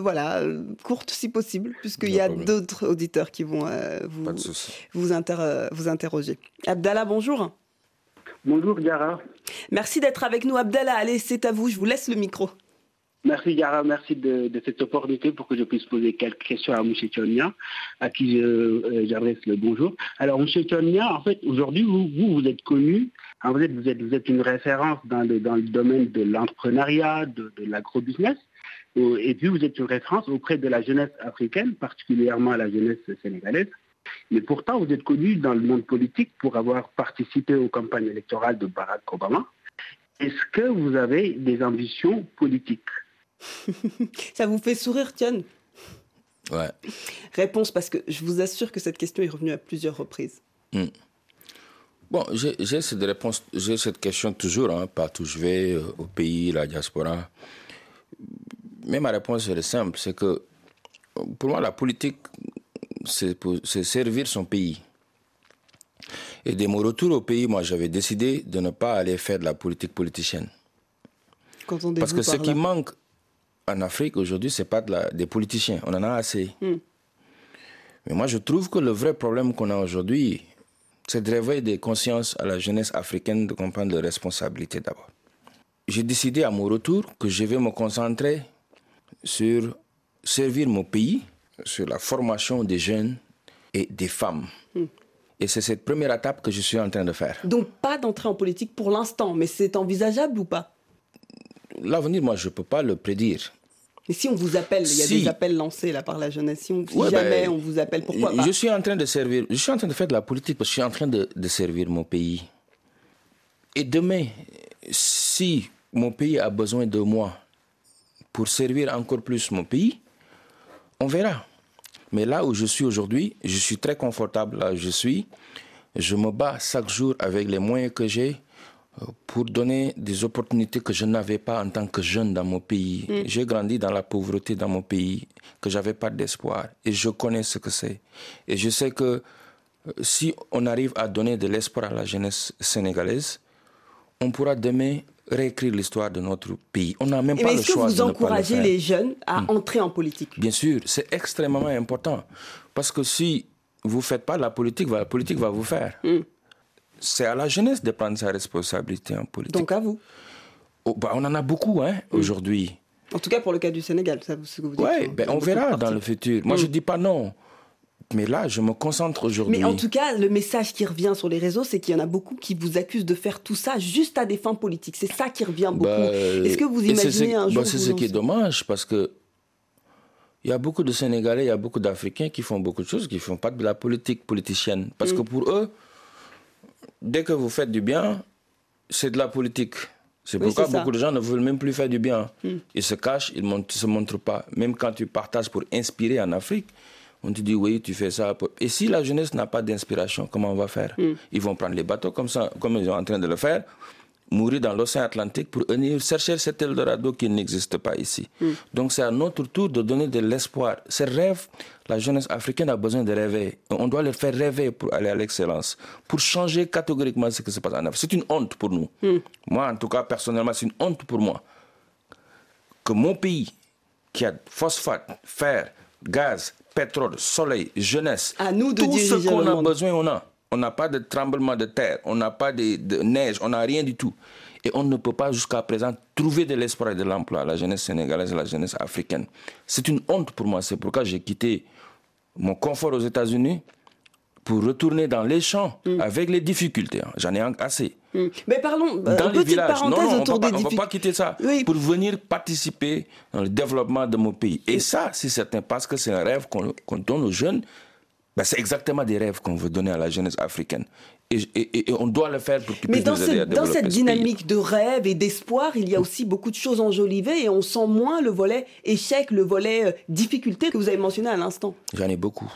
voilà, courtes si possible, puisqu'il y a d'autres auditeurs qui vont vous, inter- vous interroger. Abdallah, bonjour. Bonjour Gara. Merci d'être avec nous, Abdallah. Allez, c'est à vous, je vous laisse le micro. Merci Gara, merci de, de cette opportunité pour que je puisse poser quelques questions à M. Tchonia, à qui euh, j'adresse le bonjour. Alors M. Tchonia, en fait, aujourd'hui, vous, vous, vous êtes connu, en fait, vous êtes, vous êtes une référence dans le, dans le domaine de l'entrepreneuriat, de, de l'agrobusiness, et puis vous êtes une référence auprès de la jeunesse africaine, particulièrement la jeunesse sénégalaise. Mais pourtant, vous êtes connu dans le monde politique pour avoir participé aux campagnes électorales de Barack Obama. Est-ce que vous avez des ambitions politiques Ça vous fait sourire, Tion Ouais. Réponse, parce que je vous assure que cette question est revenue à plusieurs reprises. Bon, j'ai cette réponse, j'ai cette question toujours, hein, partout où je vais, euh, au pays, la diaspora. Mais ma réponse elle est simple, c'est que euh, pour moi, la politique, c'est servir son pays. Et de mon retour au pays, moi, j'avais décidé de ne pas aller faire de la politique politicienne. Parce que ce qui manque en Afrique aujourd'hui, c'est pas de la- des politiciens. On en a assez. Hmm. Mais moi, je trouve que le vrai problème qu'on a aujourd'hui, c'est de réveiller des consciences à la jeunesse africaine de comprendre leurs responsabilités d'abord. J'ai décidé à mon retour que je vais me concentrer sur servir mon pays, sur la formation des jeunes et des femmes. Et c'est cette première étape que je suis en train de faire. Donc pas d'entrer en politique pour l'instant, mais c'est envisageable ou pas? L'avenir, moi, je ne peux pas le prédire. Mais si on vous appelle, il y a des appels lancés là par la jeunesse. Si, on- si Ouais, jamais ben, on vous appelle, pourquoi je, pas? je suis en train de servir, je suis en train de faire de la politique parce que je suis en train de, de servir mon pays. Et demain, si mon pays a besoin de moi pour servir encore plus mon pays, on verra. Mais là où je suis aujourd'hui, je suis très confortable là où je suis. Je me bats chaque jour avec les moyens que j'ai euh, pour donner des opportunités que je n'avais pas en tant que jeune dans mon pays. J'ai grandi dans la pauvreté dans mon pays, que j'avais pas d'espoir. Et je connais ce que c'est. Et je sais que euh, si on arrive à donner de l'espoir à la jeunesse sénégalaise, on pourra demain réécrire l'histoire de notre pays. On n'a même Et pas mais le est-ce que choix vous le encouragez les jeunes à entrer en politique? Bien sûr, c'est extrêmement important. Parce que si vous ne faites pas la politique, la politique va vous faire. Hmm. C'est à la jeunesse de prendre sa responsabilité en politique. Donc à vous. Oh, bah, on en a beaucoup hein, aujourd'hui. En tout cas pour le cas du Sénégal, ça, ce que vous dites. Oui, hein, ben, on verra dans le futur. Moi, je ne dis pas non. Mais là, je me concentre aujourd'hui. Mais en tout cas, le message qui revient sur les réseaux, c'est qu'il y en a beaucoup qui vous accusent de faire tout ça juste à des fins politiques. C'est ça qui revient beaucoup. Bah, Est-ce que vous c'est imaginez un bah, jour C'est vous ce qui est dommage parce que il y a beaucoup de Sénégalais, il y a beaucoup d'Africains qui font beaucoup de choses, qui ne font pas de la politique politicienne. Parce Mm. que pour eux, dès que vous faites du bien, c'est de la politique. C'est Oui, pourquoi c'est. Mm. beaucoup de gens ne veulent même plus faire du bien. Ils se cachent, ils ne se montrent pas. Même quand tu partages pour inspirer en Afrique, on te dit oui, tu fais ça. Et si la jeunesse n'a pas d'inspiration, comment on va faire Mm. Ils vont prendre les bateaux comme ça, comme ils sont en train de le faire, mourir dans l'océan Atlantique pour venir chercher cet Eldorado qui n'existe pas ici. Donc c'est à notre tour de donner de l'espoir. Ces rêves, la jeunesse africaine a besoin de rêver. On doit les faire rêver pour aller à l'excellence, pour changer catégoriquement ce qui se passe en Afrique. C'est une honte pour nous. Moi, en tout cas, personnellement, c'est une honte pour moi que mon pays, qui a phosphate, fer, gaz, pétrole, soleil, jeunesse, À nous de tout ce qu'on a besoin, on a. On n'a pas de tremblement de terre, on n'a pas de, de neige, on n'a rien du tout. Et on ne peut pas jusqu'à présent trouver de l'espoir et de l'emploi à la jeunesse sénégalaise et à la jeunesse africaine. C'est une honte pour moi. C'est pourquoi j'ai quitté mon confort aux États-Unis pour retourner dans les champs Mm. avec les difficultés. hein. J'en ai assez. Hmm. Mais parlons, euh, Dans les villages. Non, non, on ne va, pas- quitter ça Oui. pour venir participer dans le développement de mon pays. Et ça, c'est certain, parce que c'est un rêve qu'on donne aux jeunes. Ben, c'est exactement des rêves qu'on veut donner à la jeunesse africaine. Et, et- et on doit le faire pour qu'ils Mais puissent dans, nous aider à cette, dans cette ce dynamique de rêve et d'espoir, il y a aussi beaucoup de choses enjolivées et on sent moins le volet échec, le volet euh, difficulté que vous avez mentionné à l'instant. J'en ai beaucoup.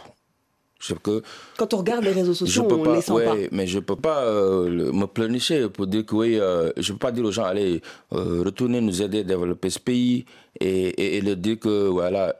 Que Quand on regarde les réseaux sociaux, on ne les sent ouais, pas. mais je peux pas euh, me pleurnicher pour dire que oui, euh, je peux pas dire aux gens allez euh, retourner nous aider à développer ce pays et, et, et leur dire que voilà,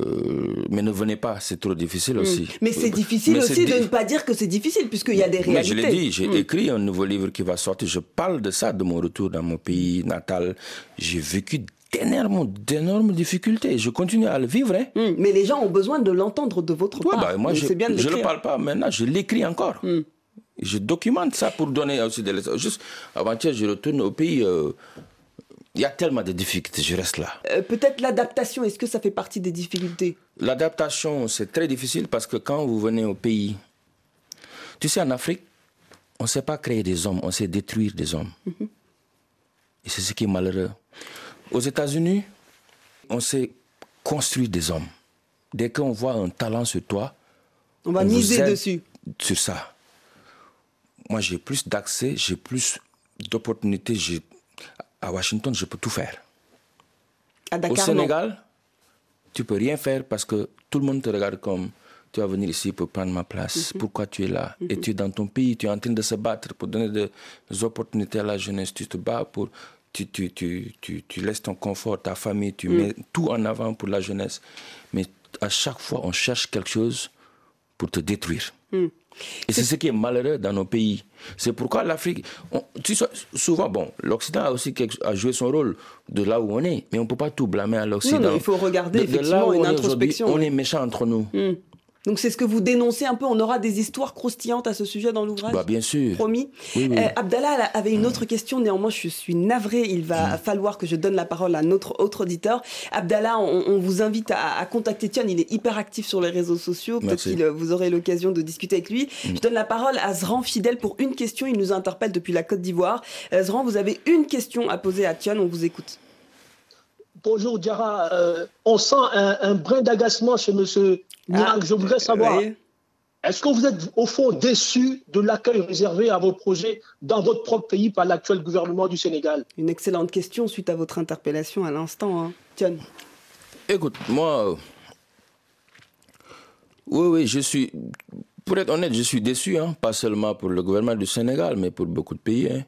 euh, mais ne venez pas, c'est trop difficile aussi. Hmm. Mais c'est difficile Mais aussi di- de ne pas dire que c'est difficile puisqu'il y a des Mais réalités. je l'ai dit, j'ai Hmm. écrit un nouveau livre qui va sortir. Je parle de ça, de mon retour dans mon pays natal. J'ai vécu d'énormes, d'énormes difficultés. Je continue à le vivre. Hein. Hmm. Mais les gens ont besoin de l'entendre de votre Ouais, part. bah, moi, je ne le parle pas maintenant, je l'écris encore. Hmm. Je documente ça pour donner aussi des leçons. Juste avant-hier, je retourne au pays. euh, Il y a tellement de difficultés, je reste là. Euh, Peut-être l'adaptation, est-ce que ça fait partie des difficultés? L'adaptation, c'est très difficile parce que quand vous venez au pays, tu sais, en Afrique, on ne sait pas créer des hommes, on sait détruire des hommes. Et c'est ce qui est malheureux. Aux États-Unis, on sait construire des hommes. Dès qu'on voit un talent sur toi, On va on miser dessus. Sur ça. Moi, j'ai plus d'accès, j'ai plus d'opportunités. j'ai- À Washington, je peux tout faire. À Au Dakar, non. Sénégal, tu peux rien faire parce que tout le monde te regarde comme tu vas venir ici pour prendre ma place. Mhm. Pourquoi tu es là? Et tu es dans ton pays, tu es en train de se battre pour donner de- des opportunités à la jeunesse. Tu te bats pour. Tu, tu, tu, tu, laisses ton confort, ta famille, tu Mhm. mets tout en avant pour la jeunesse. Mais à chaque fois, on cherche quelque chose pour te détruire. Mhm. Et c'est ce qui est malheureux dans nos pays. C'est pourquoi l'Afrique, on- tu sais, souvent, bon, l'Occident a aussi quelque- a joué son rôle de là où on est, mais on ne peut pas tout blâmer à l'Occident. Il faut regarder De- de là où une on est On est méchant entre nous. Hmm. Donc c'est ce que vous dénoncez un peu. On aura des histoires croustillantes à ce sujet dans l'ouvrage. Bah, bien sûr. Promis. Oui, oui. Euh, Abdallah avait une autre question. Néanmoins, je suis navrée. Il va falloir que je donne la parole à notre autre auditeur. Abdallah, on, on vous invite à, à, contacter Tion. Il est hyper actif sur les réseaux sociaux. Peut-être qu'il euh, vous aurez l'occasion de discuter avec lui. Mm. Je donne la parole à Zran Fidèle pour une question. Il nous interpelle depuis la Côte d'Ivoire. Euh, Zran, vous avez une question à poser à Tion. On vous écoute. Bonjour Diara, euh, on sent un, un brin d'agacement chez Monsieur ah, Je voudrais savoir, oui. est-ce que vous êtes au fond déçu de l'accueil réservé à vos projets dans votre propre pays par l'actuel gouvernement du Sénégal? Une excellente question suite à votre interpellation à l'instant, hein. John. Écoute, moi, euh, oui, oui, je suis, pour être honnête, je suis déçu, hein, pas seulement pour le gouvernement du Sénégal, mais pour beaucoup de pays. Hein.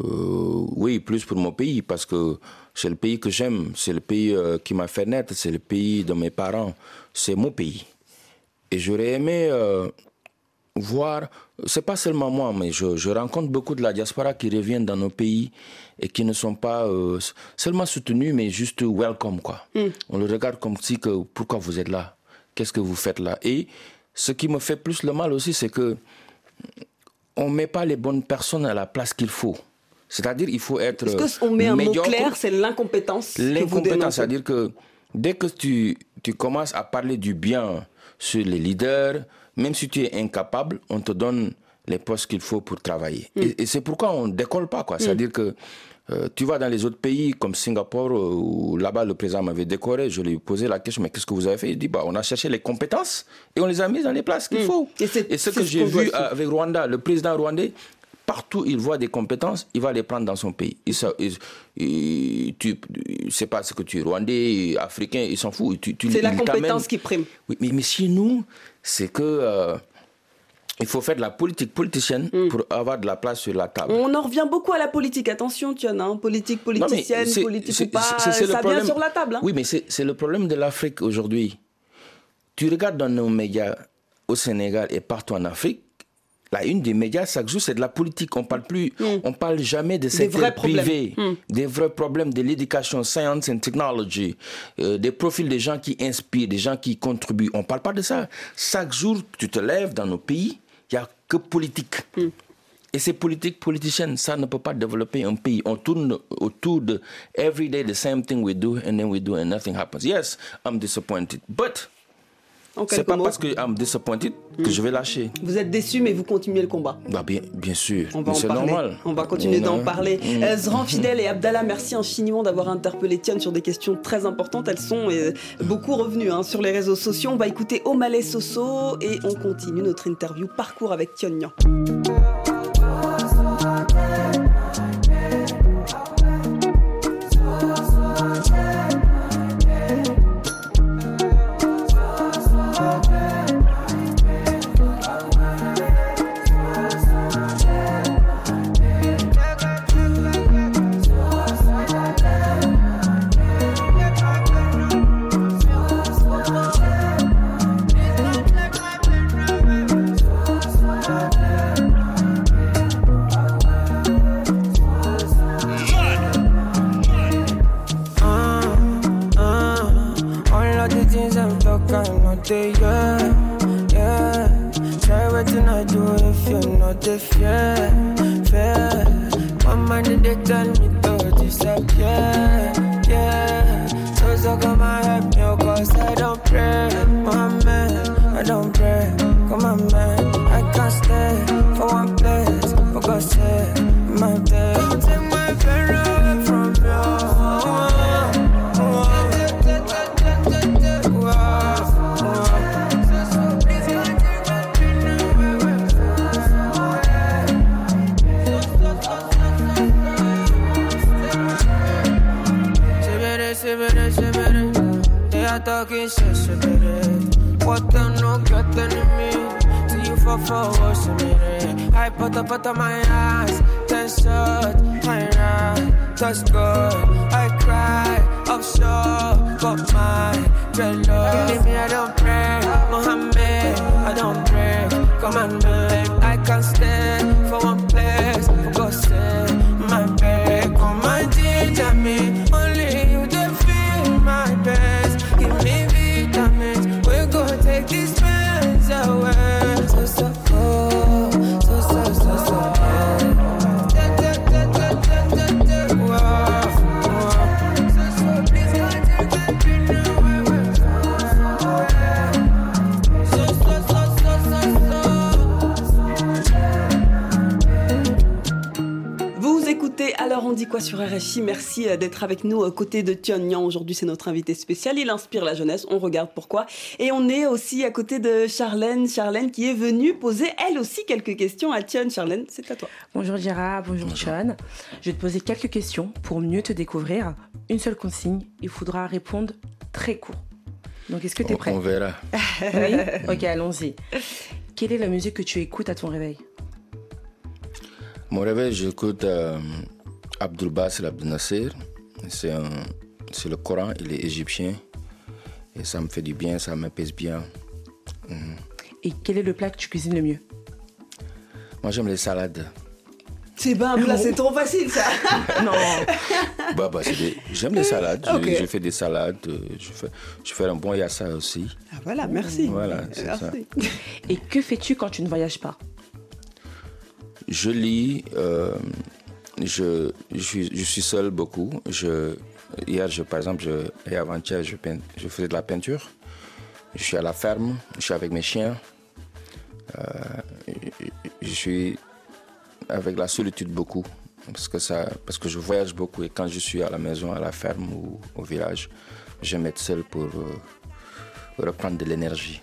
Euh, oui, plus pour mon pays, parce que c'est le pays que j'aime, c'est le pays euh, qui m'a fait naître, c'est le pays de mes parents, c'est mon pays. Et j'aurais aimé euh, voir, c'est pas seulement moi, mais je, je, rencontre beaucoup de la diaspora qui reviennent dans nos pays et qui ne sont pas seulement soutenus, mais juste welcome, quoi. Mm. On le regarde comme si que, pourquoi vous êtes là? Qu'est-ce que vous faites là? Et ce qui me fait plus le mal aussi, c'est que on met pas les bonnes personnes à la place qu'il faut. C'est-à-dire il faut être Est-ce qu'on met un mot clair, c'est l'incompétence L'incompétence, c'est-à-dire que dès que tu, tu commences à parler du bien sur les leaders, même si tu es incapable, on te donne les postes qu'il faut pour travailler. Mm. Et, et c'est pourquoi on ne décolle pas. quoi. C'est-à-dire que euh, tu vas dans les autres pays comme Singapour, euh, où là-bas le président m'avait décoré, je lui ai posé la question, mais qu'est-ce que vous avez fait? Il dit, bah, on a cherché les compétences et on les a mises dans les places qu'il mm. faut. Et, et ce que j'ai vu avec Rwanda, le président rwandais, partout il voit des compétences, il va les prendre dans son pays. Il, il, tu sais pas ce que tu es rwandais, africain, il s'en fout. C'est la compétence qui prime. Oui, mais, mais chez nous, c'est que euh, il faut faire de la politique politicienne mm. pour avoir de la place sur la table. On en revient beaucoup à la politique. Attention, tu en as, hein, politique politicienne, non, politique ou pas, ça vient sur la table. Hein. Oui, mais c'est le problème de l'Afrique aujourd'hui. Tu regardes dans nos médias au Sénégal et partout en Afrique, la une des médias chaque jour c'est de la politique. On parle plus, mm. on parle jamais de secteur privé, mm. des vrais problèmes de l'éducation, science and technology, euh, des profils des gens qui inspirent, des gens qui contribuent. On parle pas de ça. Chaque jour tu te lèves dans nos pays, il y a que politique. Mm. Et ces politiques politiciennes, ça ne peut pas développer un pays. On tourne autour de every day the same thing we do and then we do and nothing happens. Yes, I'm disappointed, but c'est pas mots. parce que I'm disappointed que mmh. je vais lâcher. Vous êtes déçu, mais vous continuez le combat. Bah bien, bien sûr. C'est normal. On va continuer d'en parler. Mmh. Euh, Zran Fidel et Abdallah, merci infiniment d'avoir interpellé Tian sur des questions très importantes. Elles sont euh, beaucoup revenues hein, sur les réseaux sociaux. On va écouter Omalé Soso et on continue notre interview parcours avec Tian Nyan. Quoi sur RFI. Merci d'être avec nous aux côtés de Tion Nyan. Aujourd'hui, c'est notre invité spécial. Il inspire la jeunesse. On regarde pourquoi. Et on est aussi à côté de Charlène. Charlène qui est venue poser elle aussi quelques questions à Tion. Charlène, c'est à toi. Bonjour Dira, bonjour Tion. Je vais te poser quelques questions pour mieux te découvrir. Une seule consigne, il faudra répondre très court. Donc, est-ce que tu es prêt? On verra. oui? Ok, allons-y. Quelle est la musique que tu écoutes à ton réveil? Mon réveil, j'écoute euh, Abdul Basir Abdel Nasser. C'est, c'est le Coran, il est égyptien. Et ça me fait du bien, ça m'apaise bien. Mhm. Et quel est le plat que tu cuisines le mieux? Moi, j'aime les salades. C'est pas un plat, c'est trop facile ça. non. Bah, bah, J'aime les salades. Je, fais des salades. Je fais, je fais un bon yassa aussi. Ah, voilà, merci. Voilà, c'est ça. Et que fais-tu quand tu ne voyages pas? Je lis. Euh, je, je, suis, je suis seul beaucoup. Je, hier, je, par exemple, je, et avant-hier, je, je faisais de la peinture. Je suis à la ferme. Je suis avec mes chiens. Euh, je suis avec la solitude beaucoup. Parce que, ça, parce que je voyage beaucoup et quand je suis à la maison, à la ferme ou au village, je être seul pour euh, reprendre de l'énergie.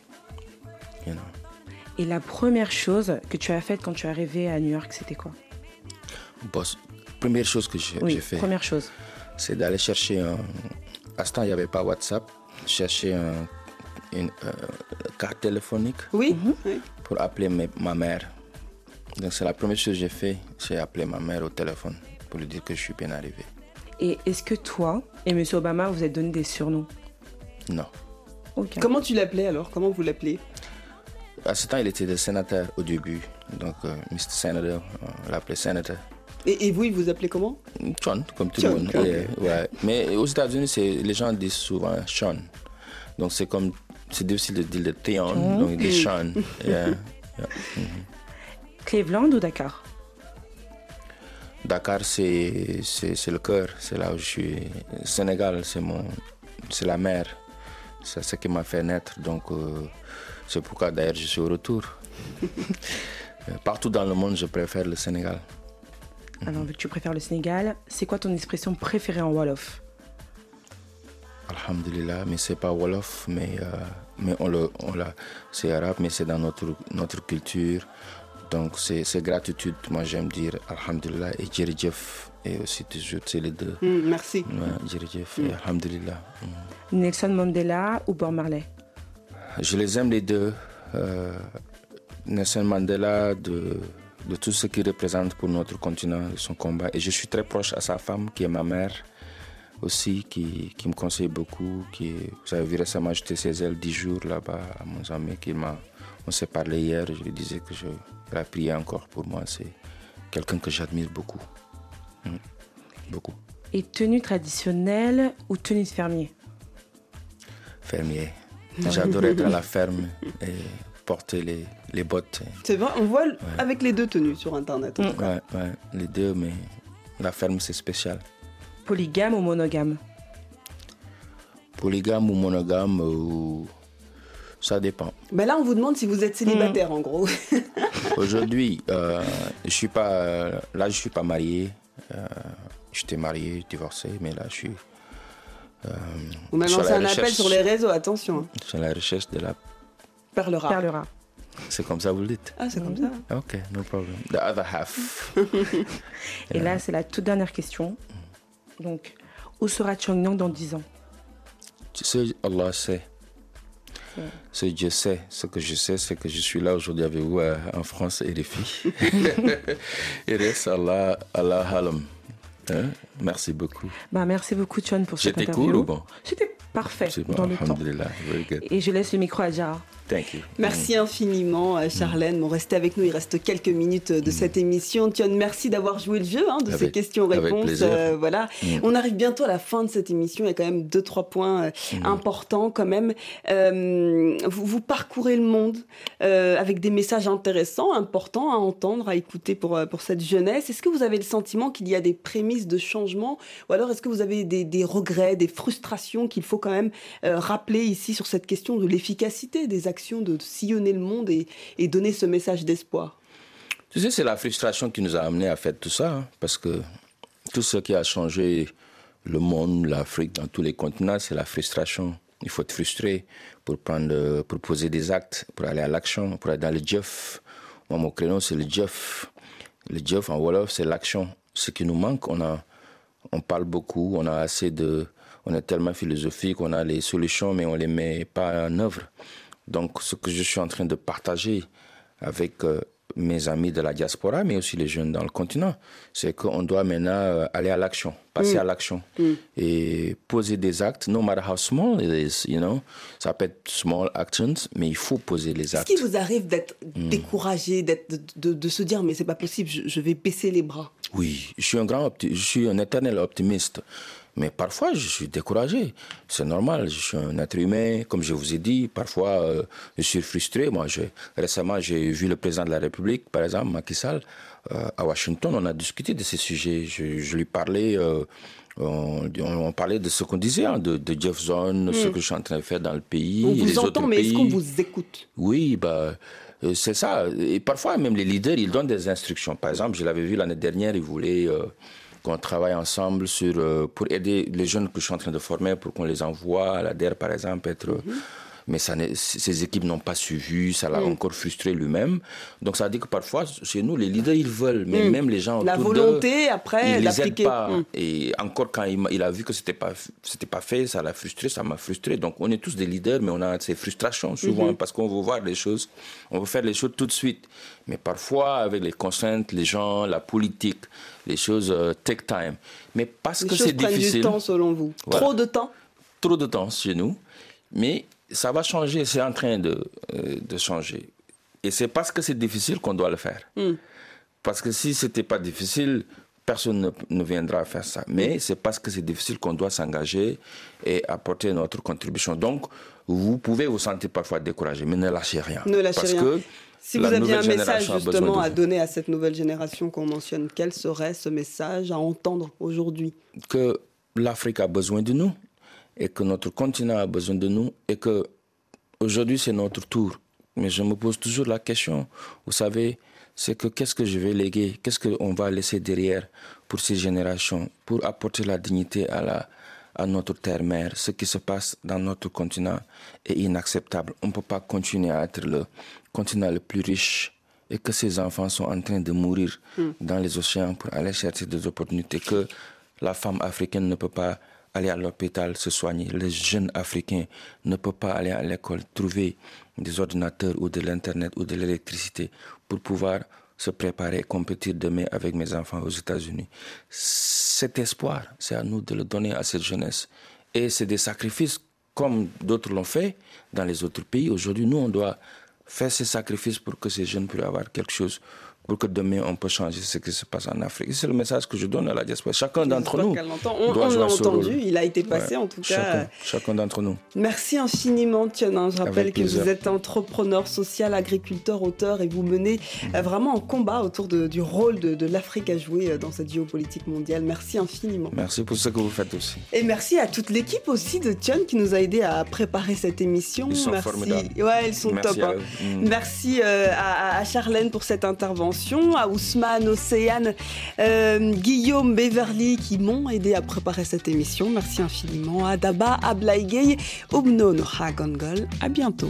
Et la première chose que tu as faite quand tu es arrivé à New York, c'était quoi? Boss, Première chose que j'ai oui, fait. Première chose. C'est d'aller chercher un. À ce temps, il n'y avait pas WhatsApp. Chercher un, une euh, carte téléphonique. Oui. Pour appeler ma mère donc c'est la première chose que j'ai fait, j'ai appelé ma mère au téléphone pour lui dire que je suis bien arrivé. Et est-ce que toi et M. Obama vous êtes donné des surnoms? Non. Comment tu l'appelais alors? Comment vous l'appelez? À ce temps, il était le sénateur au début. Donc, euh, Mr. Senator, on l'appelait sénateur. Et, vous, il vous appelait comment? Sean, comme tout le monde. ouais. Mais aux États-Unis, les gens disent souvent Sean. Donc c'est comme c'est difficile de dire le Théon, donc il Sean. yeah. Cleveland ou Dakar? Dakar, c'est, c'est, le cœur, c'est là où je suis. Sénégal, c'est, mon, c'est la mer, c'est ce qui m'a fait naître. Donc, euh, c'est pourquoi d'ailleurs je suis au retour. Partout dans le monde, je préfère le Sénégal. Alors, vu que tu préfères le Sénégal, c'est quoi ton expression préférée en Wolof? Alhamdulillah, mais c'est pas Wolof, mais, euh, mais on le, on c'est arabe, mais c'est dans notre, notre culture. Donc c'est gratitude, moi j'aime dire Alhamdulillah et Djeridjef et aussi toujours, c'est les deux. Mm, merci. Ouais, et mm. Alhamdulillah. Mm. Nelson Mandela ou Bob Marley? Je les aime les deux. Euh, Nelson Mandela de, de tout ce qu'il représente pour notre continent, de son combat. Et je suis très proche à sa femme qui est ma mère aussi, qui, qui me conseille beaucoup. Qui, vous avez vu récemment, j'étais chez elle dix jours là-bas à mon ami qui m'a on s'est parlé hier, je lui disais que je la prier encore pour moi. C'est quelqu'un que j'admire beaucoup. Mm. Beaucoup. Et tenue traditionnelle ou tenue de fermier? Fermier. J'adorais être à la ferme et porter les, les bottes. C'est vrai, on voit avec les deux tenues sur Internet. En Ouais, les deux, mais la ferme, c'est spécial. Polygame ou monogame? Polygame ou monogame ou ça dépend. Mais là, on vous demande si vous êtes célibataire, en gros. Aujourd'hui, euh, je suis pas. Là, je suis pas marié. Euh, J'étais marié, divorcé, mais là, je suis. Euh, vous m'avez lancé un appel sur les réseaux, attention. Hein. Sur la recherche de la. Perle rare. C'est comme ça vous le dites Ah, c'est comme ça. Ok, no problem. The other half. Et là, c'est la toute dernière question. Donc, où sera Nyang dans 10 ans? Tu sais, Allah sait. Ce que je sais, ce que je sais, c'est que je suis là aujourd'hui avec vous euh, en France et les filles. et reste Allah, Allah Halam. Hein? Merci beaucoup. Bah, merci beaucoup, John, pour cette interview. J'étais cool ou bon? C'était parfait bon, dans le temps. Et je laisse le micro à Jara. Merci infiniment, euh, Charlène. Bon, restez avec nous, il reste quelques minutes euh, de mm. cette émission. Tion, merci d'avoir joué le jeu hein, de ces questions-réponses. Euh, voilà. Mm. On arrive bientôt à la fin de cette émission. Il y a quand même deux, trois points mm. importants quand même. vous, vous, parcourez le monde avec des messages intéressants, importants à entendre, à écouter pour, pour cette jeunesse. Est-ce que vous avez le sentiment qu'il y a des prémices de changement? Ou alors est-ce que vous avez des, des regrets, des frustrations qu'il faut quand même rappeler ici sur cette question de l'efficacité des actions de sillonner le monde et, donner ce message d'espoir Tu sais, c'est la frustration qui nous a amené à faire tout ça, hein, parce que tout ce qui a changé le monde, l'Afrique, dans tous les continents, c'est la frustration. Il faut être frustré pour, prendre, pour poser des actes, pour aller à l'action, pour aller dans le Jeff. Moi, mon créneau, c'est le Jeff. Le Jeff en Wolof, c'est l'action. Ce qui nous manque, on, a, on parle beaucoup, on a assez de. On est tellement philosophique, on a les solutions, mais on les met pas en œuvre. Donc, ce que je suis en train de partager avec euh, mes amis de la diaspora, mais aussi les jeunes dans le continent, c'est qu'on doit maintenant euh, aller à l'action, passer Mm. à l'action Mm. et poser des actes, no matter how small it is, you know. Ça peut être small actions, mais il faut poser les Est-ce actes. qu'il vous arrive d'être Mm. découragé, d'être, de, de- de se dire mais c'est pas possible, je, je vais baisser les bras Oui, je suis un grand, je suis un éternel optimiste. Mais parfois, je suis découragé. C'est normal. Je suis un être humain, comme je vous ai dit. Parfois, euh, je suis frustré. Moi, je- récemment, j'ai vu le président de la République, par exemple, Macky Sall, euh, à Washington. On a discuté de ces sujets. Je, je lui parlais. euh, on, on parlait de ce qu'on disait, hein, de, de Jeff Zone, Mm. ce que je suis en train de faire dans le pays. On vous les entend, mais est-ce qu'on vous écoute? Oui, bah, c'est ça. Et parfois, même les leaders, ils donnent des instructions. Par exemple, je l'avais vu l'année dernière, ils voulaient qu'on travaille ensemble sur, euh, pour aider les jeunes que je suis en train de former, pour qu'on les envoie à la DER, par exemple, être... Mhm. Mais ça ces équipes n'ont pas suivi, ça l'a Mm. encore frustré lui-même. Donc ça veut dire que parfois, chez nous, les leaders, ils veulent, mais Mm. même les gens La autour volonté, après, ils les aident pas. Mm. Et encore quand il, a vu que c'était pas c'était pas fait, ça l'a frustré, ça m'a frustré. Donc on est tous des leaders, mais on a ces frustrations souvent Mhm. parce qu'on veut voir les choses, on veut faire les choses tout de suite. Mais parfois avec les contraintes, les gens, la politique, les choses euh, take time. Mais parce Les que choses c'est prennent difficile. du temps selon vous. Voilà. Trop de temps? Trop de temps chez nous, mais ça va changer, c'est en train de, euh, de changer. Et c'est parce que c'est difficile qu'on doit le faire. Mm. Parce que si c'était pas difficile, personne ne, ne viendra faire ça. Mais c'est parce que c'est difficile qu'on doit s'engager et apporter notre contribution. Donc, vous pouvez vous sentir parfois découragé, mais ne lâchez rien. Ne lâchez parce rien. Que Si vous aviez un message justement à donner à cette nouvelle génération qu'on mentionne, quel serait ce message à entendre aujourd'hui? Que l'Afrique a besoin de nous et que notre continent a besoin de nous et que aujourd'hui c'est notre tour. Mais je me pose toujours la question, vous savez, c'est que qu'est-ce que je vais léguer, qu'est-ce qu'on va laisser derrière pour ces générations, pour apporter la dignité à, la, à notre terre-mère. Ce qui se passe dans notre continent est inacceptable. On ne peut pas continuer à être le continent le plus riche et que ces enfants sont en train de mourir Hmm. dans les océans pour aller chercher des opportunités, que la femme africaine ne peut pas aller à l'hôpital se soigner, les jeunes africains ne peuvent pas aller à l'école trouver des ordinateurs ou de l'internet ou de l'électricité pour pouvoir se préparer et compétir demain avec mes enfants aux États-Unis. Cet espoir, c'est à nous de le donner à cette jeunesse. Et c'est des sacrifices comme d'autres l'ont fait dans les autres pays. Aujourd'hui, nous, on doit faire ces sacrifices pour que ces jeunes puissent avoir quelque chose, pour que demain, on peut changer ce qui se passe en Afrique. C'est le message que je donne à la diaspora. Chacun d'entre nous. On, doit on jouer l'a entendu, rôle. il a été passé Ouais. en tout cas. Chacun, d'entre nous. Merci infiniment, Tiana. Je rappelle que vous êtes entrepreneur social, agriculteur, auteur et vous menez euh, vraiment un combat autour de- du rôle de, de l'Afrique à jouer euh, dans cette géopolitique mondiale. Merci infiniment. Merci pour ce que vous faites aussi. Et merci à toute l'équipe aussi de Tion qui nous a aidé à préparer cette émission. Ils sont merci. formidables. Ouais, ils sont Merci top. à hein. Mm. Merci euh, à, à Charlène pour cette intervention, à Ousmane, Océane, euh, Guillaume, Beverly qui m'ont aidé à préparer cette émission. Merci infiniment à Daba, à Blaigay, Obno, Noha Gongol. À bientôt.